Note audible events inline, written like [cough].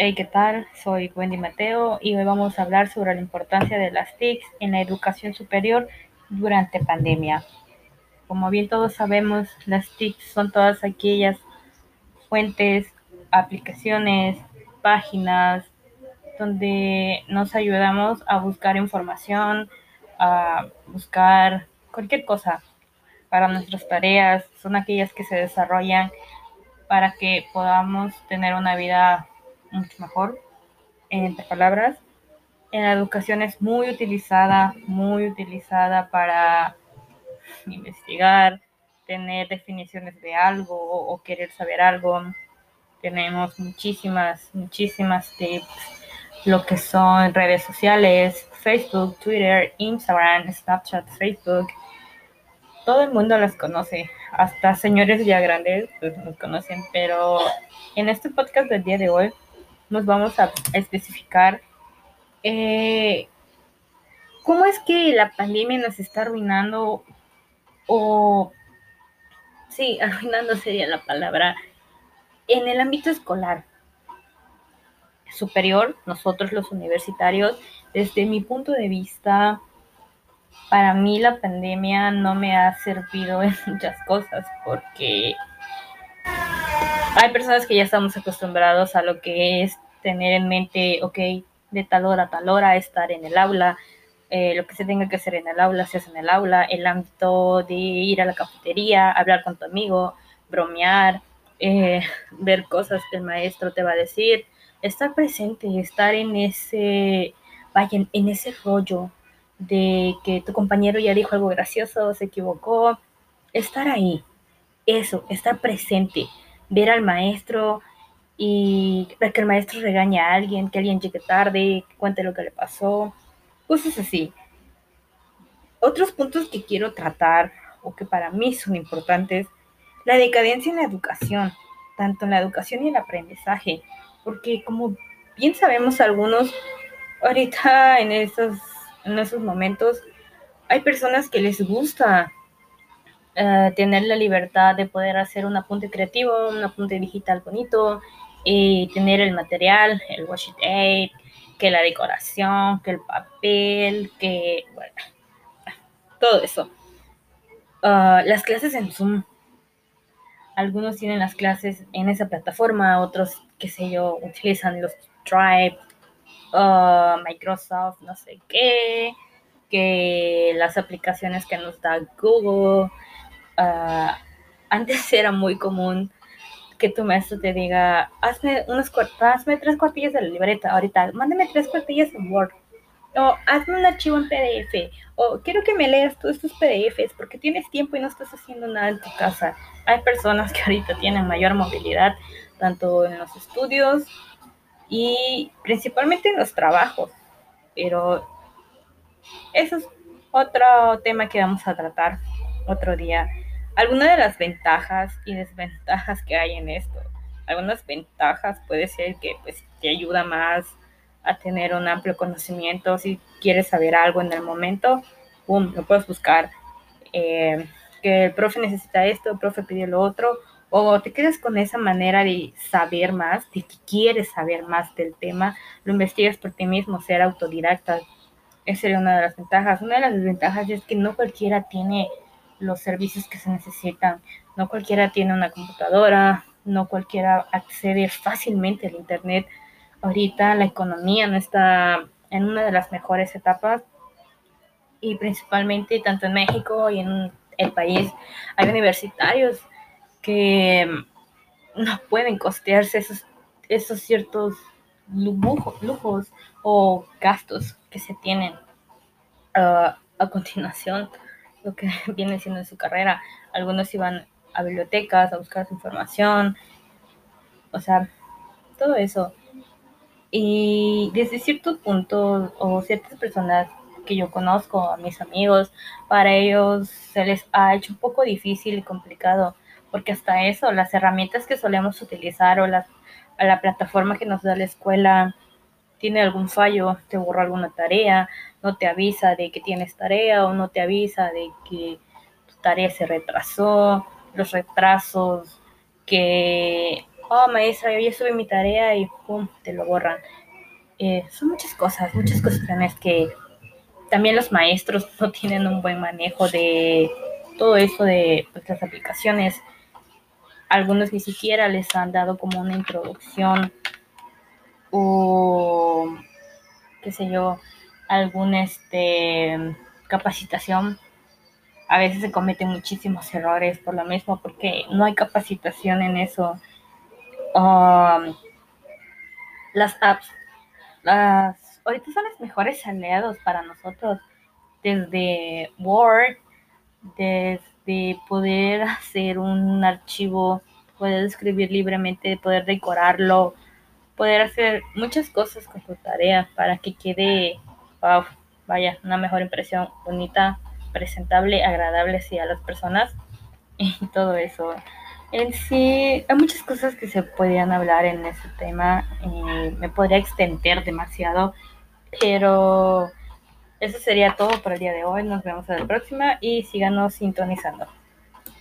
Hey, ¿qué tal? Soy Wendy Mateo y hoy vamos a hablar sobre la importancia de las TICs en la educación superior durante pandemia. Como bien todos sabemos, las TICs son todas aquellas fuentes, aplicaciones, páginas donde nos ayudamos a buscar información, a buscar cualquier cosa para nuestras tareas. Son aquellas que se desarrollan para que podamos tener una vida mucho mejor. Entre palabras, en la educación es muy utilizada, muy utilizada para investigar, tener definiciones de algo o querer saber algo. Tenemos muchísimas, muchísimas tips, lo que son redes sociales, Facebook, Twitter, Instagram, Snapchat, Facebook. Todo el mundo las conoce, hasta señores ya grandes pues, nos conocen, pero en este podcast del día de hoy nos vamos a especificar eh, cómo es que la pandemia nos está arruinando o sí, [laughs] arruinando sería la palabra en el ámbito escolar superior, nosotros los universitarios, desde mi punto de vista, para mí la pandemia no me ha servido en [laughs] muchas cosas porque hay personas que ya estamos acostumbrados a lo que es tener en mente, ok, de tal hora a tal hora, estar en el aula, eh, lo que se tenga que hacer en el aula se hace en el aula, el ámbito de ir a la cafetería, hablar con tu amigo, bromear, eh, [laughs] ver cosas que el maestro te va a decir, estar presente, estar en ese, vaya, en ese rollo de que tu compañero ya dijo algo gracioso, se equivocó, estar ahí, eso, estar presente ver al maestro y que el maestro regañe a alguien, que alguien llegue tarde, que cuente lo que le pasó, cosas así. Otros puntos que quiero tratar o que para mí son importantes, la decadencia en la educación, tanto en la educación y el aprendizaje, porque como bien sabemos algunos, ahorita en esos, en esos momentos hay personas que les gusta eh, tener la libertad de poder hacer un apunte creativo, un apunte digital bonito, y tener el material, el washi tape, que la decoración, que el papel, que, bueno, todo eso. Ah, las clases en Zoom. Algunos tienen las clases en esa plataforma, otros, qué sé yo, utilizan los Drive, ah, Microsoft, no sé qué, que las aplicaciones que nos da Google, uh, antes [laughs] era muy común que tu maestro te diga, hazme, unos, hazme tres cuartillas de la libreta ahorita, mándame tres cuartillas en Word, o hazme un archivo en PDF, o quiero que me leas todos estos PDFs porque tienes tiempo y no estás haciendo nada en tu casa. Hay personas que ahorita tienen mayor movilidad, tanto en los estudios y principalmente en los trabajos, pero eso es otro tema que vamos a tratar otro día algunas de las ventajas y desventajas que hay en esto. Algunas ventajas puede ser que pues, te ayuda más a tener un amplio conocimiento. Si quieres saber algo en el momento, ¡pum! lo puedes buscar. Eh, que el profe necesita esto, el profe pide lo otro, o te quedas con esa manera de saber más, de que quieres saber más del tema, lo investigas por ti mismo, ser autodidacta. Esa sería una de las ventajas. Una de las desventajas es que no cualquiera tiene los servicios que se necesitan. No cualquiera tiene una computadora, no cualquiera accede fácilmente al Internet. Ahorita la economía no está en una de las mejores etapas y principalmente tanto en México y en el país hay universitarios que no pueden costearse esos, esos ciertos lujos, o gastos que se tienen uh, a continuación lo que [laughs] viene siendo en su carrera. Algunos iban a bibliotecas a buscar su información, o sea, todo eso. Y desde ciertos puntos o ciertas personas que yo conozco, a mis amigos, para ellos se les ha hecho un poco difícil y complicado, porque hasta eso, las herramientas que solemos utilizar o las, la plataforma que nos da la escuela tiene algún fallo, te borra alguna tarea, no te avisa de que tienes tarea o no te avisa de que tu tarea se retrasó, los retrasos que oh maestra, yo ya subí mi tarea y pum, te lo borran. Eh, son muchas cosas, muchas cuestiones que también los maestros [laughs] no tienen un buen manejo de todo eso de pues, las aplicaciones. Algunos ni siquiera les han dado como una introducción o qué sé yo, alguna este, capacitación. A veces se cometen muchísimos errores por lo mismo, porque no hay capacitación en eso. Um, las apps, las, ahorita son los mejores aliados para nosotros, desde Word, desde poder hacer un archivo, poder escribir libremente, poder decorarlo, poder hacer muchas cosas con tu tarea para que quede, wow, vaya, una mejor impresión, bonita, presentable, agradable a las personas [laughs] y todo eso. En sí, hay muchas cosas que se podrían hablar en ese tema. y me podría extender demasiado, pero eso sería todo por el día de hoy. Nos vemos en la próxima y síganos sintonizando.